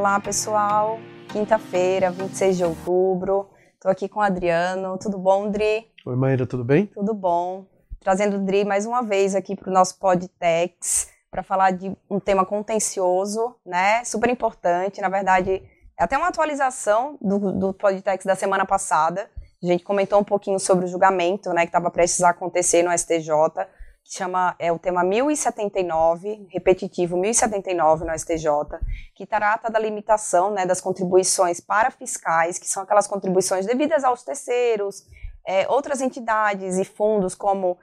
Olá, pessoal. Quinta-feira, 26 de outubro. Estou aqui com o Adriano. Tudo bom, Dri? Oi, Maíra, tudo bem? Tudo bom. Trazendo o Dri mais uma vez aqui para o nosso Podtex para falar de um tema contencioso, né? Super importante. Na verdade, é até uma atualização do, do Podtex da semana passada. A gente comentou um pouquinho sobre o julgamento, né, que estava prestes a acontecer no STJ chama, é o tema 1079, repetitivo 1079 no STJ, que trata da limitação né, das contribuições para fiscais, que são aquelas contribuições devidas aos terceiros, é, outras entidades e fundos, como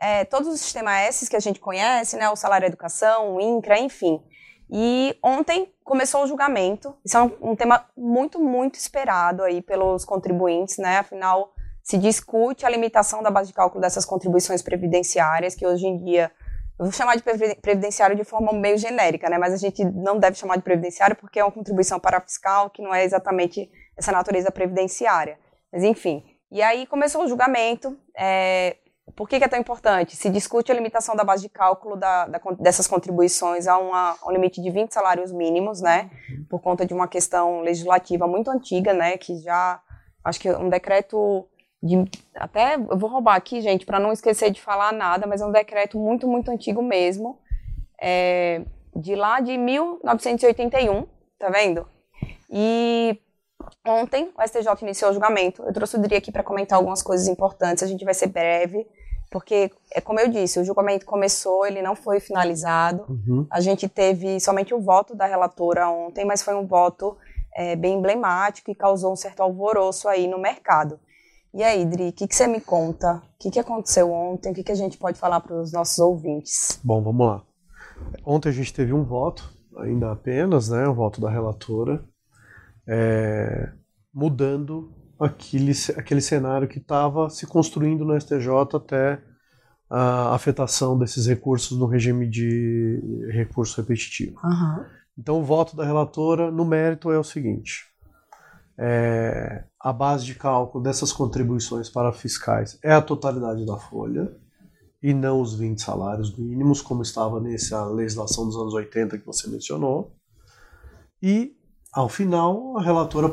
é, todos os sistemas S que a gente conhece, né, o Salário Educação, o INCRA, enfim. E ontem começou o julgamento, isso é um, um tema muito, muito esperado aí pelos contribuintes, né, afinal se discute a limitação da base de cálculo dessas contribuições previdenciárias, que hoje em dia, eu vou chamar de previdenciário de forma meio genérica, né, mas a gente não deve chamar de previdenciário porque é uma contribuição para fiscal que não é exatamente essa natureza previdenciária. Mas enfim, e aí começou o julgamento. É, por que, que, é tão importante? Se discute a limitação da base de cálculo da, da, dessas contribuições a, uma, um limite de 20 salários mínimos, né? Por conta de uma questão legislativa muito antiga, né? Que já, acho que um decreto de, até eu vou roubar aqui, gente, para não esquecer de falar nada, mas é um decreto muito, muito antigo mesmo, é, de lá de 1981, tá vendo? E ontem o STJ iniciou o julgamento. Eu trouxe o Dri aqui para comentar algumas coisas importantes. A gente vai ser breve, porque, é como eu disse, o julgamento começou, ele não foi finalizado. Uhum. A gente teve somente o voto da relatora ontem, mas foi um voto é, bem emblemático e causou um certo alvoroço aí no mercado. E aí, Dri, o que, que você me conta? O que, que aconteceu ontem? O que, que a gente pode falar para os nossos ouvintes? Bom, vamos lá. Ontem a gente teve um voto, ainda apenas, né, o voto da relatora, é, mudando aquele, aquele cenário que estava se construindo no STJ até a afetação desses recursos no regime de recurso repetitivo. Uhum. Então, o voto da relatora, no mérito, é o seguinte: é, a base de cálculo dessas contribuições para fiscais é a totalidade da folha e não os 20 salários mínimos, como estava nessa legislação dos anos 80 que você mencionou. E, ao final, a relatora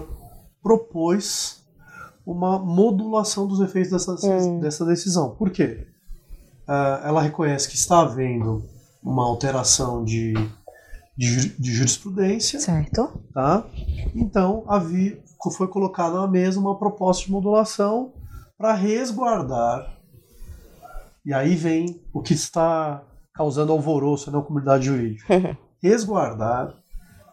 propôs uma modulação dos efeitos dessa, hum. dessa decisão. Por quê? Uh, ela reconhece que está havendo uma alteração de, de, de jurisprudência. Certo. Tá? Então, havia, foi colocada na mesa uma proposta de modulação para resguardar. E aí vem o que está causando alvoroço na comunidade jurídica. resguardar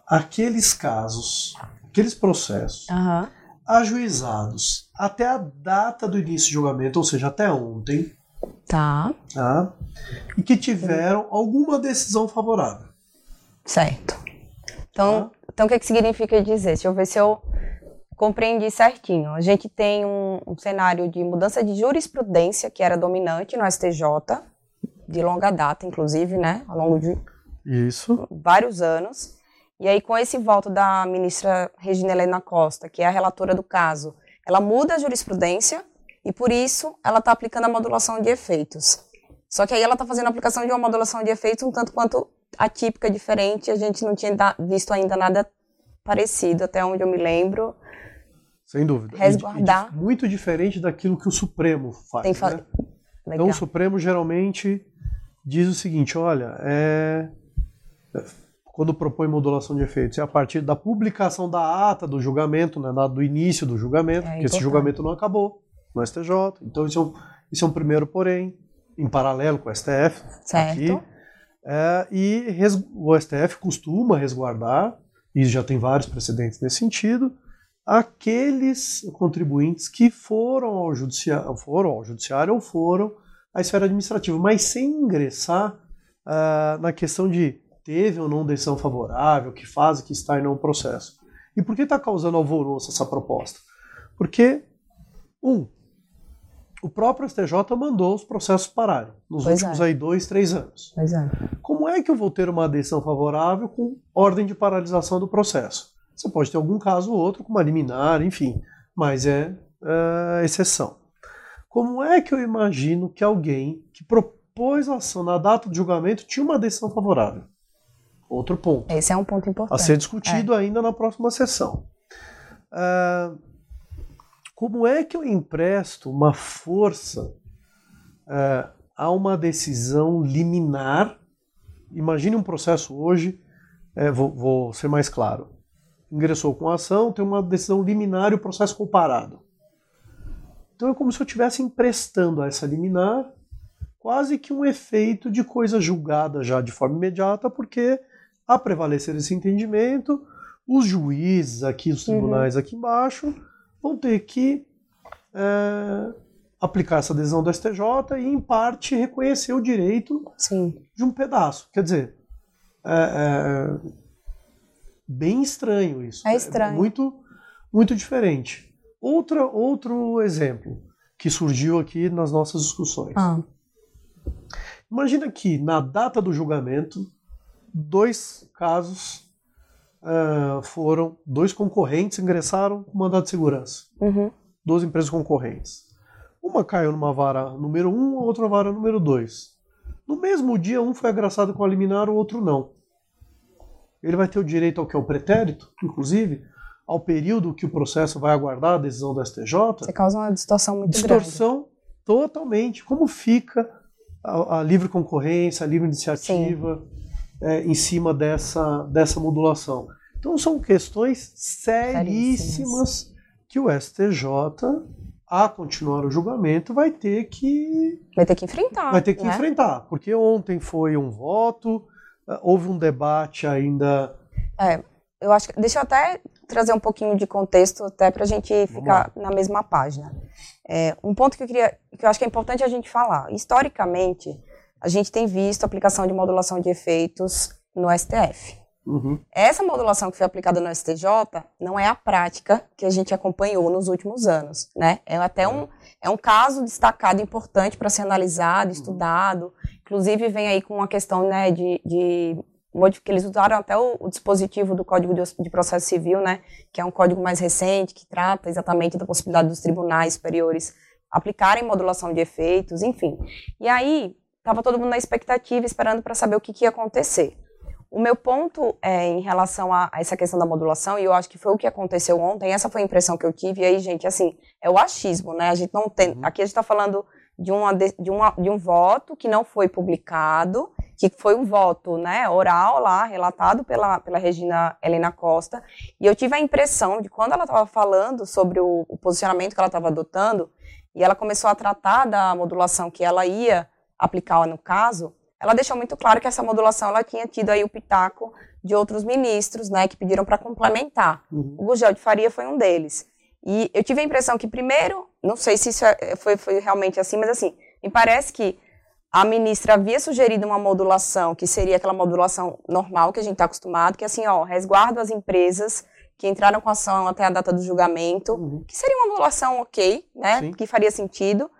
aqueles casos, aqueles processos uhum. ajuizados até a data do início do julgamento, ou seja, até ontem. Tá. tá e que tiveram alguma decisão favorável. Certo. Então, tá? então o que, que significa dizer? Deixa eu ver se eu compreendi certinho. A gente tem um, um, cenário de mudança de jurisprudência que era dominante no STJ, de longa data, inclusive, né? Ao longo de Isso. vários anos. E aí, com esse voto da ministra Regina Helena Costa, que é a relatora do caso, ela muda a jurisprudência e, por isso, ela está aplicando a modulação de efeitos. Só que aí ela está fazendo a aplicação de uma modulação de efeitos um tanto quanto atípica, diferente. A gente não tinha visto ainda nada parecido, até onde eu me lembro. Sem dúvida. Resguardar. Muito diferente daquilo que o Supremo faz. Fa... né? Então o Supremo geralmente diz o seguinte: olha, é... quando propõe modulação de efeitos, é a partir da publicação da ata do julgamento, né, do início do julgamento, é porque esse julgamento não acabou no STJ. Então isso é um, isso é um primeiro porém, em paralelo com o STF. Certo. Aqui, é, e res... o STF costuma resguardar, e já tem vários precedentes nesse sentido, aqueles contribuintes que foram ao judiciário, foram ao judiciário ou foram à esfera administrativa, mas sem ingressar uh, na questão de teve ou não decisão favorável, que fase que está em não processo. E por que está causando alvoroço essa proposta? Porque, um, o próprio STJ mandou os processos pararem nos pois últimos é. aí dois, três anos. Pois é. Como é que eu vou ter uma decisão favorável com ordem de paralisação do processo? Você pode ter algum caso ou outro, com uma liminar, enfim, mas é, é exceção. Como é que eu imagino que alguém que propôs a ação na data do julgamento tinha uma decisão favorável? Outro ponto. Esse é um ponto importante. A ser discutido é. ainda na próxima sessão. Uh, como é que eu empresto uma força uh, a uma decisão liminar? Imagine um processo hoje, uh, vou, vou, ser mais claro. Ingressou com a ação, tem uma decisão liminar e o processo comparado. Então é como se eu estivesse emprestando a essa liminar quase que um efeito de coisa julgada já de forma imediata, porque a prevalecer esse entendimento, os juízes aqui, os tribunais uhum. aqui embaixo, vão ter que é, aplicar essa decisão do STJ e, em parte, reconhecer o direito Sim. de um pedaço. Quer dizer, é, é bem estranho isso. É estranho. É muito, muito diferente. Outra, outro exemplo que surgiu aqui nas nossas discussões. Ah. Imagina que, na data do julgamento, dois casos uh, foram, dois concorrentes ingressaram com mandado de segurança. Uhum. Duas empresas concorrentes. Uma caiu numa vara número um, a outra vara número dois. No mesmo dia, um foi agraçado com a liminar, o outro não. Ele vai ter o direito ao que é o pretérito, inclusive, ao período que o processo vai aguardar a decisão do STJ. Você causa uma distorção muito distorção grande. Distorção totalmente. Como fica a, a livre concorrência, a livre iniciativa é, em cima dessa, dessa modulação. Então são questões seríssimas que o STJ, a continuar o julgamento, vai ter que vai ter que enfrentar. Vai ter que né? enfrentar, porque ontem foi um voto, é, houve um debate ainda. É, eu acho que deixa eu até trazer um pouquinho de contexto até para a gente ficar na mesma página. É, um ponto que eu queria, que eu acho que é importante a gente falar. Historicamente, a gente tem visto a aplicação de modulação de efeitos no STF. Uhum. Essa modulação que foi aplicada no STJ não é a prática que a gente acompanhou nos últimos anos, né? É até um, é um caso destacado, importante para ser analisado, estudado. Inclusive vem aí com uma questão, né, de, de que eles usaram até o, o dispositivo do Código de, de, Processo Civil, né, que é um código mais recente, que trata exatamente da possibilidade dos tribunais superiores aplicarem modulação de efeitos, enfim. E aí, estava todo mundo na expectativa, esperando para saber o que, que, ia acontecer. O meu ponto é, em relação a, a, essa questão da modulação, e eu acho que foi o que aconteceu ontem, essa foi a impressão que eu tive, e aí, gente, assim, é o achismo, né, a gente não tem, uhum. aqui a gente está falando de, uma, de, uma, de um voto que não foi publicado, que foi um voto né, oral lá, relatado pela, pela Regina Helena Costa, e eu tive a impressão de quando ela estava falando sobre o, o, posicionamento que ela estava adotando, e ela começou a tratar da modulação que ela ia aplicar no caso, ela deixou muito claro que essa modulação ela tinha tido aí o pitaco de outros ministros, né, que pediram para complementar. Uhum. O Gugel de Faria foi um deles. E eu tive a impressão que primeiro, não sei se isso é, foi, foi realmente assim, mas assim, me parece que a ministra havia sugerido uma modulação, que seria aquela modulação normal que a gente está acostumado, que é assim, ó, resguardo as empresas que entraram com ação até a data do julgamento, uhum. que seria uma modulação ok, né, Sim. que faria sentido,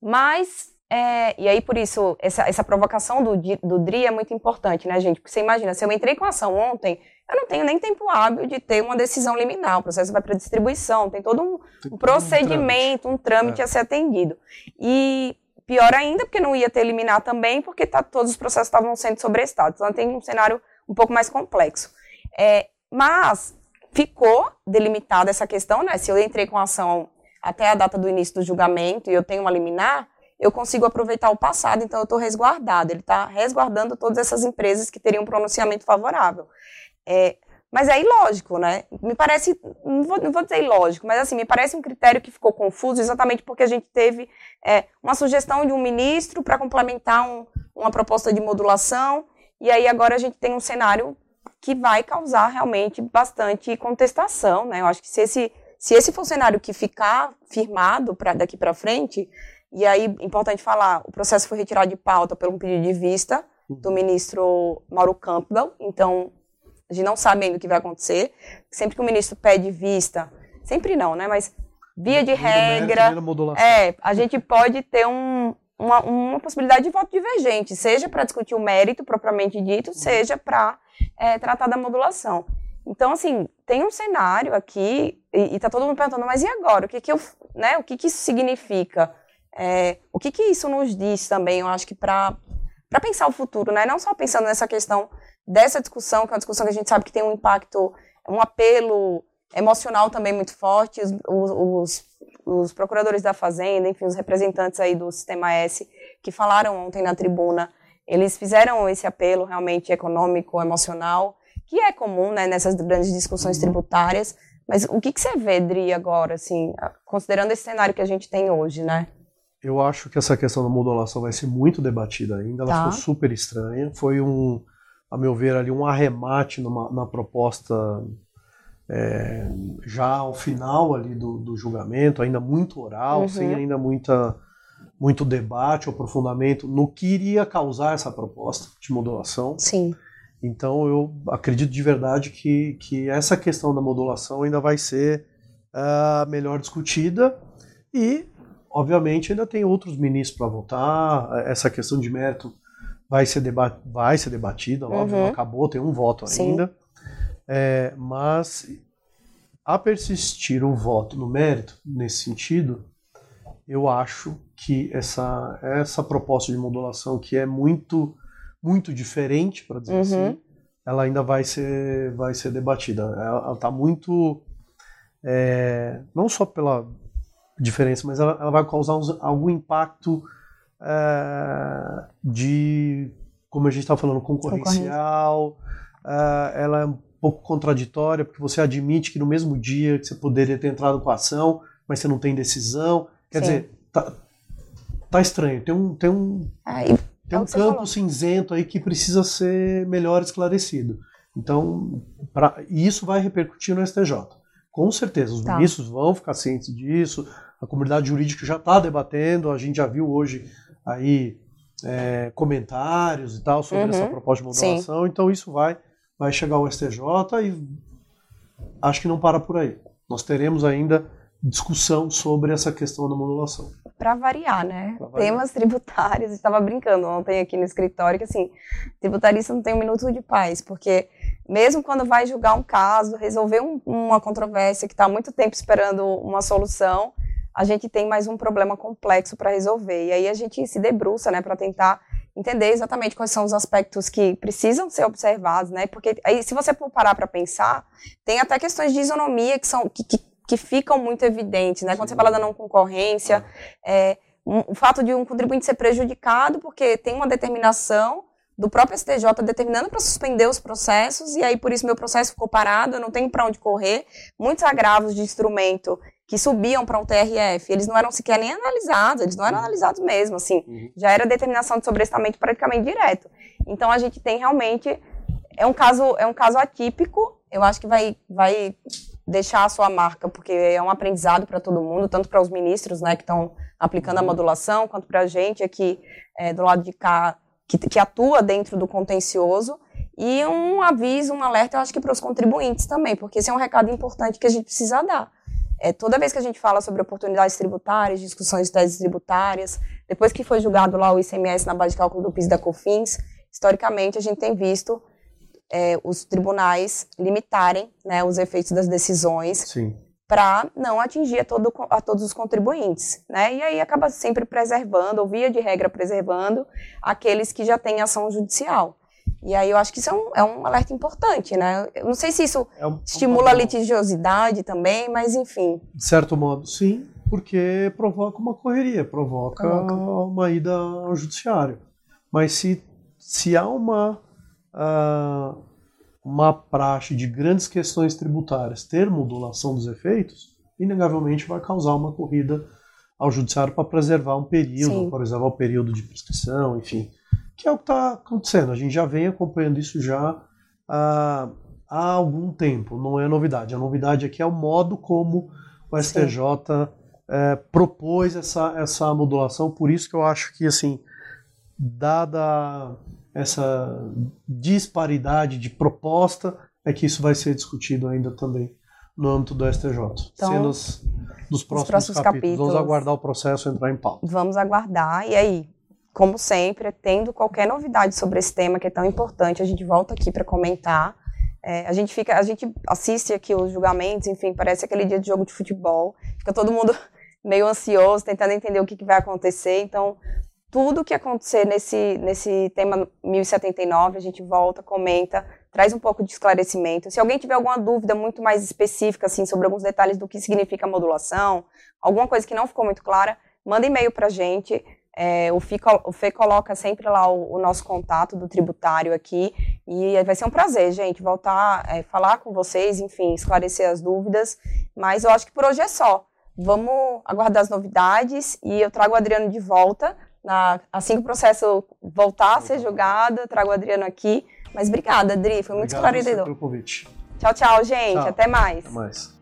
mas, é, e aí por isso, essa, essa provocação do, do DRI é muito importante, né, gente, porque você imagina, se eu entrei com ação ontem, eu não tenho nem tempo hábil de ter uma decisão liminar, o processo vai para distribuição, tem todo um, um procedimento, um trâmite, um trâmite é. a ser atendido. E Pior ainda, porque não ia ter eliminar também, porque tá, todos os processos estavam sendo sobrestados. Então tem um cenário um pouco mais complexo. É, mas ficou delimitada essa questão, né? Se eu entrei com a ação até a data do início do julgamento e eu tenho uma liminar, eu consigo aproveitar o passado, então eu estou resguardado. Ele está resguardando todas essas empresas que teriam um pronunciamento favorável. É, mas é ilógico, né? Me parece, não vou, não vou dizer ilógico, mas assim, me parece um critério que ficou confuso exatamente porque a gente teve é, uma sugestão de um ministro para complementar um, uma proposta de modulação, e aí agora a gente tem um cenário que vai causar realmente bastante contestação, né? Eu acho que se esse, se esse for o cenário que ficar firmado para daqui para frente, e aí, importante falar, o processo foi retirado de pauta por um pedido de vista do ministro Mauro Campbell, então a gente não sabe ainda o que vai acontecer. Sempre que o ministro pede vista, sempre não, né? Mas via de regra, é, a gente pode ter um, uma, uma, possibilidade de voto divergente, seja para discutir o mérito propriamente dito, seja para é, tratar da modulação. Então, assim, tem um cenário aqui, e, está todo mundo perguntando, mas e agora? O que, que, eu, né, o que, que isso significa? É, o que, que isso nos diz também, eu acho que para pensar o futuro, né? Não só pensando nessa questão dessa discussão, que é uma discussão que a gente sabe que tem um impacto, um apelo emocional também muito forte. Os, os, os procuradores da Fazenda, enfim, os representantes aí do Sistema S que falaram ontem na tribuna, eles fizeram esse apelo realmente econômico, emocional, que é comum né, nessas grandes discussões tributárias. Mas o que, que você vê, Dri, agora, assim, considerando esse cenário que a gente tem hoje, né? Eu acho que essa questão da modulação vai ser muito debatida ainda. Ela tá. ficou super estranha. Foi um, a meu ver, ali um arremate numa, na proposta é, já ao final ali do, do, julgamento, ainda muito oral, uhum. sem ainda muita, muito debate, aprofundamento no que iria causar essa proposta de modulação. Sim. Então eu acredito de verdade que, que essa questão da modulação ainda vai ser uh, melhor discutida e, obviamente, ainda tem outros ministros para votar. Essa questão de mérito vai ser, deba vai ser debatida, óbvio, uhum. não acabou, tem um voto Sim. ainda. É, mas a persistir o voto no mérito, nesse sentido, eu acho que essa, essa proposta de modulação, que é muito muito diferente, para dizer uhum. assim, ela ainda vai ser, vai ser debatida. Ela está muito. É, não só pela diferença, mas ela, ela vai causar uns, algum impacto é, de, como a gente está falando, concorrencial. É, ela é um pouco contraditória, porque você admite que no mesmo dia que você poderia ter entrado com a ação, mas você não tem decisão. Quer Sim. dizer, tá, tá estranho. Tem um. Tem um é, e tem é um campo falou. cinzento aí que precisa ser melhor esclarecido. Então, pra, isso vai repercutir no STJ. Com certeza, os tá. ministros vão ficar cientes disso, a comunidade jurídica já está debatendo, a gente já viu hoje aí é, comentários e tal sobre uhum. essa proposta de modulação, Sim. então isso vai, vai chegar ao STJ e acho que não para por aí. Nós teremos ainda discussão sobre essa questão da modulação. Para variar, né? Variar. Temas tributários, estava brincando ontem aqui no escritório que assim, tributarista não tem um minuto de paz, porque mesmo quando vai julgar um caso, resolver um, uma controvérsia que está há muito tempo esperando uma solução, a gente tem mais um problema complexo para resolver. E aí a gente se debruça, né, para tentar entender exatamente quais são os aspectos que precisam ser observados, né? Porque aí, se você for parar para pensar, tem até questões de isonomia que são que, que que ficam muito evidentes, né? Quando você fala da não concorrência, é, um, o fato de um contribuinte ser prejudicado porque tem uma determinação do próprio STJ determinando para suspender os processos e aí por isso meu processo ficou parado, eu não tenho para onde correr. Muitos agravos de instrumento que subiam para um TRF, eles não eram sequer nem analisados, eles não eram uhum. analisados mesmo, assim, uhum. já era determinação de sobrestamento praticamente direto. Então a gente tem realmente é um caso é um caso atípico. Eu acho que vai vai deixar a sua marca, porque é um aprendizado para todo mundo, tanto para os ministros, né, que estão aplicando a uhum. modulação, quanto para a gente aqui é, do lado de cá, que, que, atua dentro do contencioso, e um aviso, um alerta, eu acho que para os contribuintes também, porque esse é um recado importante que a gente precisa dar. É, toda vez que a gente fala sobre oportunidades tributárias, discussões de teses tributárias, depois que foi julgado lá o ICMS na base de cálculo do PIS da COFINS, historicamente a gente tem visto é, os tribunais limitarem né, os efeitos das decisões para não atingir a, todo, a, todos os contribuintes. Né? E aí acaba sempre preservando, ou via de regra preservando, aqueles que já têm ação judicial. E aí eu acho que isso é um, é um alerta importante, né? Eu não sei se isso é um, estimula um... a litigiosidade também, mas enfim. De certo modo, sim, porque provoca uma correria, provoca, provoca. uma ida ao judiciário. Mas se, se há uma uh, uma praxe de grandes questões tributárias ter modulação dos efeitos, inegavelmente vai causar uma corrida ao judiciário para preservar um período, por exemplo, o período de prescrição, enfim, que é o que está acontecendo. A gente já vem acompanhando isso já uh, há algum tempo, não é novidade. A novidade aqui é o modo como o STJ é, propôs essa, essa modulação, por isso que eu acho que, assim, dada essa disparidade de proposta, é que isso vai ser discutido ainda também no âmbito do STJ. Então, Cenas dos próximos, próximos capítulos. capítulos. Vamos aguardar o processo entrar em pauta. Vamos aguardar. E aí, como sempre, tendo qualquer novidade sobre esse tema que é tão importante, a gente volta aqui para comentar. É, a gente fica, a gente assiste aqui os julgamentos, enfim, parece aquele dia de jogo de futebol. Fica todo mundo meio ansioso, tentando entender o que, que vai acontecer. Então, tudo que acontecer nesse, nesse tema 1079, a gente volta, comenta, traz um pouco de esclarecimento. Se alguém tiver alguma dúvida muito mais específica, assim, sobre alguns detalhes do que significa modulação, alguma coisa que não ficou muito clara, manda e-mail para a gente. É, o, FI, o Fê coloca sempre lá o, o, nosso contato do tributário aqui e vai ser um prazer, gente, voltar é, falar com vocês, enfim, esclarecer as dúvidas. Mas eu acho que por hoje é só. Vamos aguardar as novidades e eu trago o Adriano de volta. Na, assim que o processo voltar a ser julgado, eu trago o Adriano aqui. Mas obrigada, Adri, foi muito Obrigado esclarecedor. pelo convite. Tchau, tchau, gente. Tchau. Até mais. Até mais.